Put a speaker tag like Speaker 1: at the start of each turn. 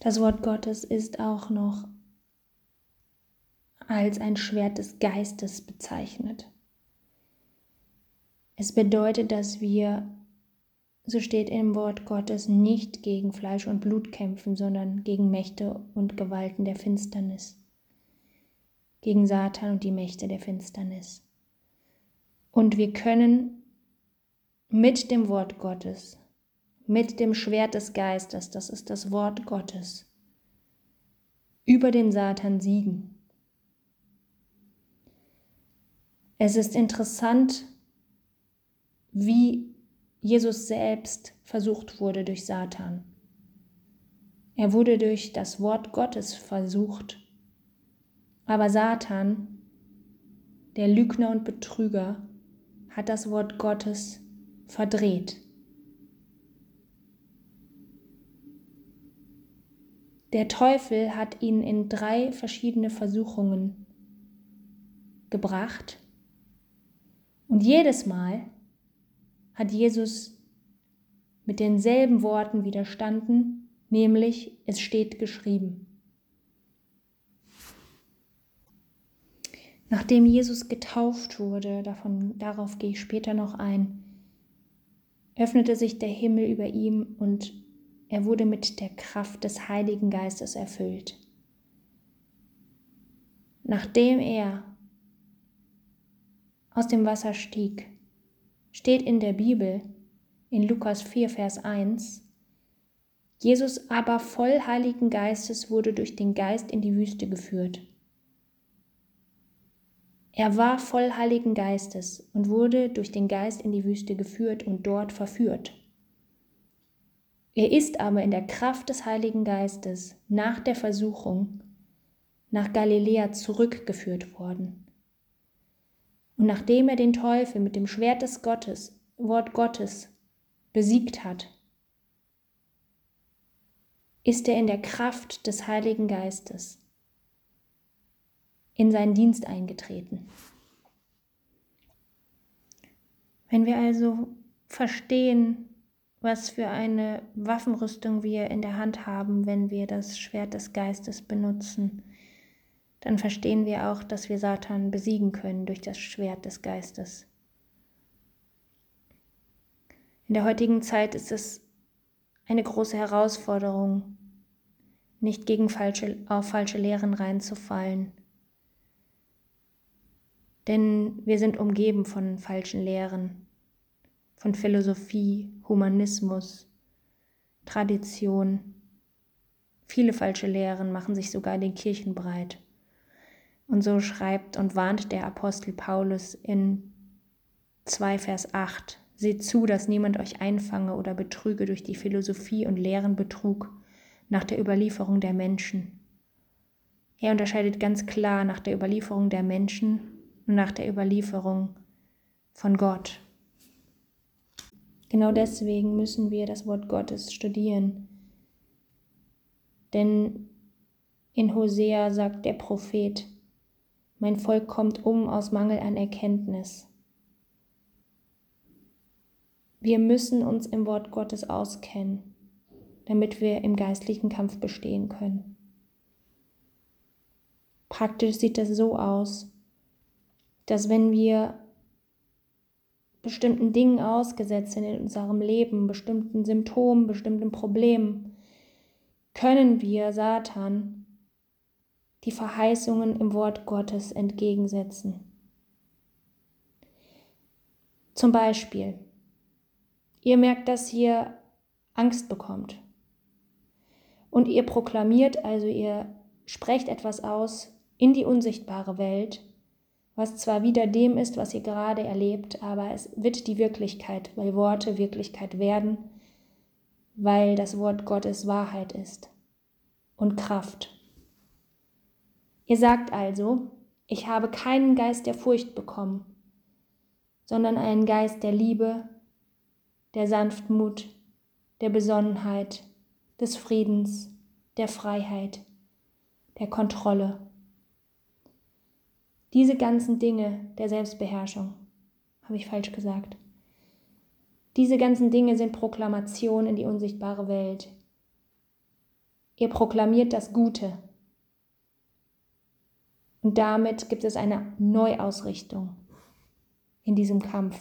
Speaker 1: Das Wort Gottes ist auch noch als ein Schwert des Geistes bezeichnet. Es bedeutet, dass wir, so steht im Wort Gottes, nicht gegen Fleisch und Blut kämpfen, sondern gegen Mächte und Gewalten der Finsternis, gegen Satan und die Mächte der Finsternis. Und wir können mit dem Wort Gottes, mit dem Schwert des Geistes, das ist das Wort Gottes, über den Satan siegen. Es ist interessant, wie Jesus selbst versucht wurde durch Satan. Er wurde durch das Wort Gottes versucht. Aber Satan, der Lügner und Betrüger, hat das Wort Gottes verdreht. Der Teufel hat ihn in drei verschiedene Versuchungen gebracht und jedes Mal hat Jesus mit denselben Worten widerstanden, nämlich es steht geschrieben. Nachdem Jesus getauft wurde, davon, darauf gehe ich später noch ein, öffnete sich der Himmel über ihm und er wurde mit der Kraft des Heiligen Geistes erfüllt. Nachdem er aus dem Wasser stieg, steht in der Bibel in Lukas 4, Vers 1, Jesus aber voll Heiligen Geistes wurde durch den Geist in die Wüste geführt. Er war voll Heiligen Geistes und wurde durch den Geist in die Wüste geführt und dort verführt. Er ist aber in der Kraft des Heiligen Geistes nach der Versuchung nach Galiläa zurückgeführt worden. Und nachdem er den Teufel mit dem Schwert des Gottes, Wort Gottes, besiegt hat, ist er in der Kraft des Heiligen Geistes in seinen Dienst eingetreten. Wenn wir also verstehen, was für eine Waffenrüstung wir in der Hand haben, wenn wir das Schwert des Geistes benutzen, dann verstehen wir auch, dass wir Satan besiegen können durch das Schwert des Geistes. In der heutigen Zeit ist es eine große Herausforderung, nicht gegen falsche, auf falsche Lehren reinzufallen. Denn wir sind umgeben von falschen Lehren, von Philosophie, Humanismus, Tradition. Viele falsche Lehren machen sich sogar in den Kirchen breit. Und so schreibt und warnt der Apostel Paulus in 2 Vers 8, Seht zu, dass niemand euch einfange oder betrüge durch die Philosophie und Lehrenbetrug nach der Überlieferung der Menschen. Er unterscheidet ganz klar nach der Überlieferung der Menschen und nach der Überlieferung von Gott. Genau deswegen müssen wir das Wort Gottes studieren. Denn in Hosea sagt der Prophet, mein Volk kommt um aus Mangel an Erkenntnis. Wir müssen uns im Wort Gottes auskennen, damit wir im geistlichen Kampf bestehen können. Praktisch sieht das so aus, dass wenn wir bestimmten Dingen ausgesetzt sind in unserem Leben, bestimmten Symptomen, bestimmten Problemen, können wir Satan die Verheißungen im Wort Gottes entgegensetzen. Zum Beispiel, ihr merkt, dass ihr Angst bekommt. Und ihr proklamiert, also ihr sprecht etwas aus in die unsichtbare Welt, was zwar wieder dem ist, was ihr gerade erlebt, aber es wird die Wirklichkeit, weil Worte Wirklichkeit werden, weil das Wort Gottes Wahrheit ist und Kraft. Ihr sagt also, ich habe keinen Geist der Furcht bekommen, sondern einen Geist der Liebe, der Sanftmut, der Besonnenheit, des Friedens, der Freiheit, der Kontrolle. Diese ganzen Dinge der Selbstbeherrschung, habe ich falsch gesagt. Diese ganzen Dinge sind Proklamationen in die unsichtbare Welt. Ihr proklamiert das Gute. Und damit gibt es eine Neuausrichtung in diesem Kampf.